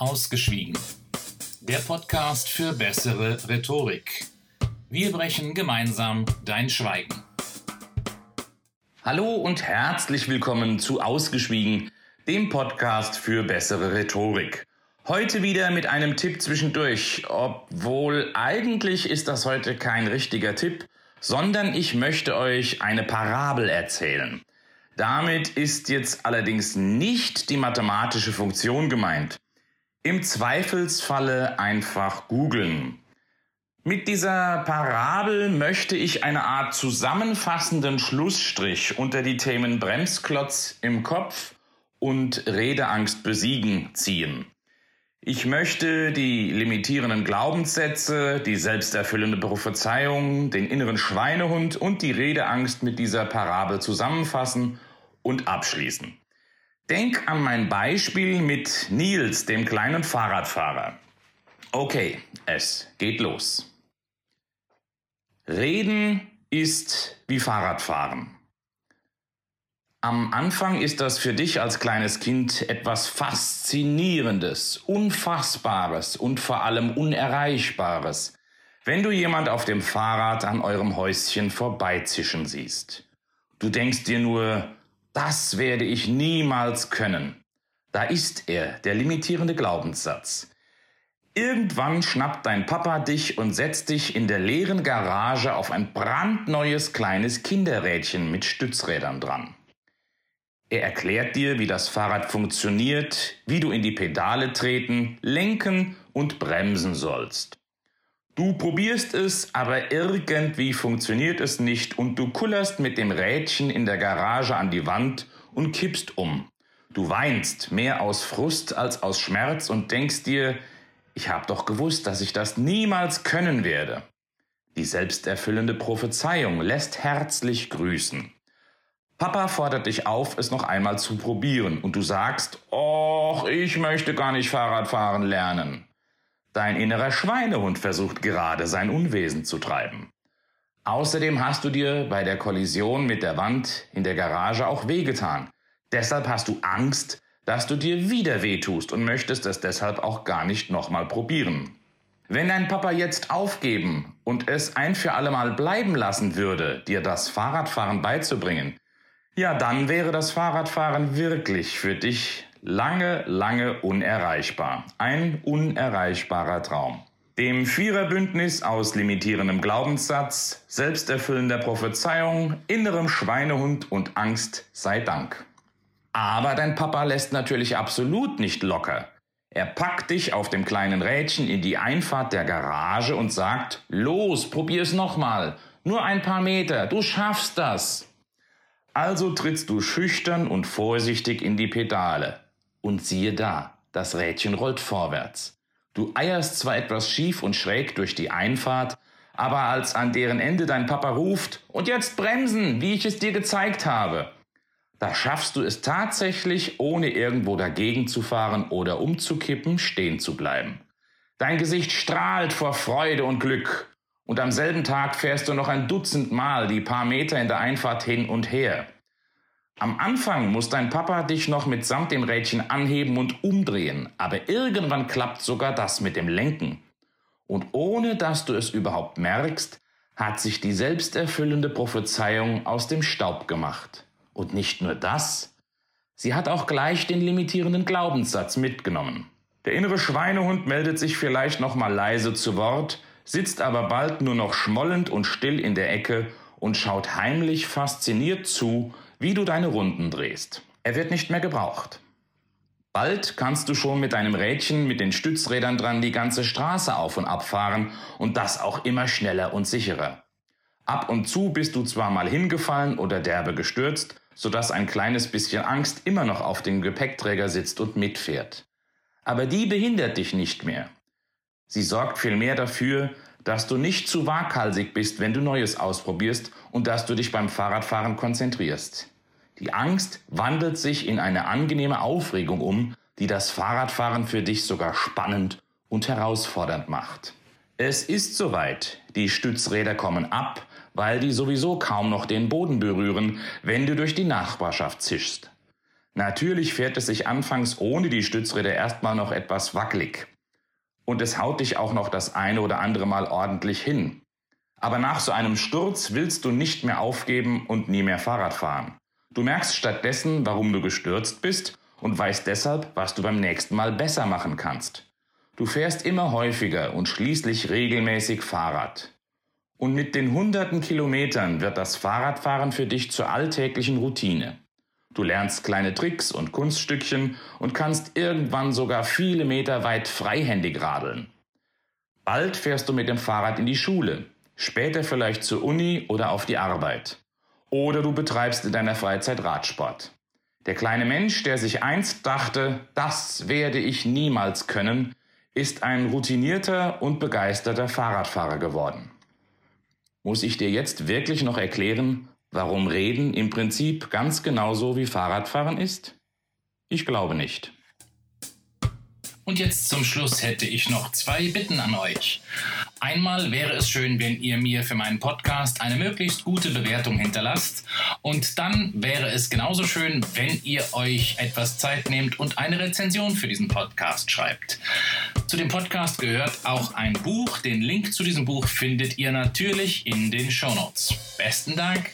Ausgeschwiegen. Der Podcast für bessere Rhetorik. Wir brechen gemeinsam dein Schweigen. Hallo und herzlich willkommen zu Ausgeschwiegen, dem Podcast für bessere Rhetorik. Heute wieder mit einem Tipp zwischendurch, obwohl eigentlich ist das heute kein richtiger Tipp, sondern ich möchte euch eine Parabel erzählen. Damit ist jetzt allerdings nicht die mathematische Funktion gemeint. Im Zweifelsfalle einfach googeln. Mit dieser Parabel möchte ich eine Art zusammenfassenden Schlussstrich unter die Themen Bremsklotz im Kopf und Redeangst besiegen ziehen. Ich möchte die limitierenden Glaubenssätze, die selbsterfüllende Prophezeiung, den inneren Schweinehund und die Redeangst mit dieser Parabel zusammenfassen und abschließen. Denk an mein Beispiel mit Nils, dem kleinen Fahrradfahrer. Okay, es geht los. Reden ist wie Fahrradfahren. Am Anfang ist das für dich als kleines Kind etwas Faszinierendes, Unfassbares und vor allem Unerreichbares, wenn du jemand auf dem Fahrrad an eurem Häuschen vorbeizischen siehst. Du denkst dir nur, das werde ich niemals können. Da ist er, der limitierende Glaubenssatz. Irgendwann schnappt dein Papa dich und setzt dich in der leeren Garage auf ein brandneues kleines Kinderrädchen mit Stützrädern dran. Er erklärt dir, wie das Fahrrad funktioniert, wie du in die Pedale treten, lenken und bremsen sollst. Du probierst es, aber irgendwie funktioniert es nicht und du kullerst mit dem Rädchen in der Garage an die Wand und kippst um. Du weinst mehr aus Frust als aus Schmerz und denkst dir, ich hab doch gewusst, dass ich das niemals können werde. Die selbsterfüllende Prophezeiung lässt herzlich grüßen. Papa fordert dich auf, es noch einmal zu probieren und du sagst, Och, ich möchte gar nicht Fahrrad fahren lernen. Dein innerer Schweinehund versucht gerade sein Unwesen zu treiben. Außerdem hast du dir bei der Kollision mit der Wand in der Garage auch wehgetan. Deshalb hast du Angst, dass du dir wieder wehtust und möchtest es deshalb auch gar nicht nochmal probieren. Wenn dein Papa jetzt aufgeben und es ein für allemal bleiben lassen würde, dir das Fahrradfahren beizubringen, ja, dann wäre das Fahrradfahren wirklich für dich lange, lange unerreichbar. Ein unerreichbarer Traum. Dem Viererbündnis aus limitierendem Glaubenssatz, selbsterfüllender Prophezeiung, innerem Schweinehund und Angst sei Dank. Aber dein Papa lässt natürlich absolut nicht locker. Er packt dich auf dem kleinen Rädchen in die Einfahrt der Garage und sagt, los, probier's nochmal. Nur ein paar Meter, du schaffst das. Also trittst du schüchtern und vorsichtig in die Pedale. Und siehe da, das Rädchen rollt vorwärts. Du eierst zwar etwas schief und schräg durch die Einfahrt, aber als an deren Ende dein Papa ruft, und jetzt bremsen, wie ich es dir gezeigt habe, da schaffst du es tatsächlich, ohne irgendwo dagegen zu fahren oder umzukippen, stehen zu bleiben. Dein Gesicht strahlt vor Freude und Glück. Und am selben Tag fährst du noch ein Dutzend Mal die paar Meter in der Einfahrt hin und her. Am Anfang muss dein Papa dich noch mitsamt dem Rädchen anheben und umdrehen, aber irgendwann klappt sogar das mit dem Lenken. Und ohne dass du es überhaupt merkst, hat sich die selbsterfüllende Prophezeiung aus dem Staub gemacht. Und nicht nur das, sie hat auch gleich den limitierenden Glaubenssatz mitgenommen. Der innere Schweinehund meldet sich vielleicht noch mal leise zu Wort, sitzt aber bald nur noch schmollend und still in der Ecke und schaut heimlich fasziniert zu, wie du deine Runden drehst. Er wird nicht mehr gebraucht. Bald kannst du schon mit deinem Rädchen mit den Stützrädern dran die ganze Straße auf und ab fahren und das auch immer schneller und sicherer. Ab und zu bist du zwar mal hingefallen oder derbe gestürzt, sodass ein kleines bisschen Angst immer noch auf dem Gepäckträger sitzt und mitfährt. Aber die behindert dich nicht mehr. Sie sorgt vielmehr dafür, dass du nicht zu waghalsig bist, wenn du Neues ausprobierst und dass du dich beim Fahrradfahren konzentrierst. Die Angst wandelt sich in eine angenehme Aufregung um, die das Fahrradfahren für dich sogar spannend und herausfordernd macht. Es ist soweit. Die Stützräder kommen ab, weil die sowieso kaum noch den Boden berühren, wenn du durch die Nachbarschaft zischst. Natürlich fährt es sich anfangs ohne die Stützräder erstmal noch etwas wackelig. Und es haut dich auch noch das eine oder andere Mal ordentlich hin. Aber nach so einem Sturz willst du nicht mehr aufgeben und nie mehr Fahrrad fahren. Du merkst stattdessen, warum du gestürzt bist und weißt deshalb, was du beim nächsten Mal besser machen kannst. Du fährst immer häufiger und schließlich regelmäßig Fahrrad. Und mit den hunderten Kilometern wird das Fahrradfahren für dich zur alltäglichen Routine. Du lernst kleine Tricks und Kunststückchen und kannst irgendwann sogar viele Meter weit freihändig radeln. Bald fährst du mit dem Fahrrad in die Schule, später vielleicht zur Uni oder auf die Arbeit. Oder du betreibst in deiner Freizeit Radsport. Der kleine Mensch, der sich einst dachte, das werde ich niemals können, ist ein routinierter und begeisterter Fahrradfahrer geworden. Muss ich dir jetzt wirklich noch erklären, warum Reden im Prinzip ganz genauso wie Fahrradfahren ist? Ich glaube nicht. Und jetzt zum Schluss hätte ich noch zwei Bitten an euch. Einmal wäre es schön, wenn ihr mir für meinen Podcast eine möglichst gute Bewertung hinterlasst. Und dann wäre es genauso schön, wenn ihr euch etwas Zeit nehmt und eine Rezension für diesen Podcast schreibt. Zu dem Podcast gehört auch ein Buch. Den Link zu diesem Buch findet ihr natürlich in den Show Notes. Besten Dank.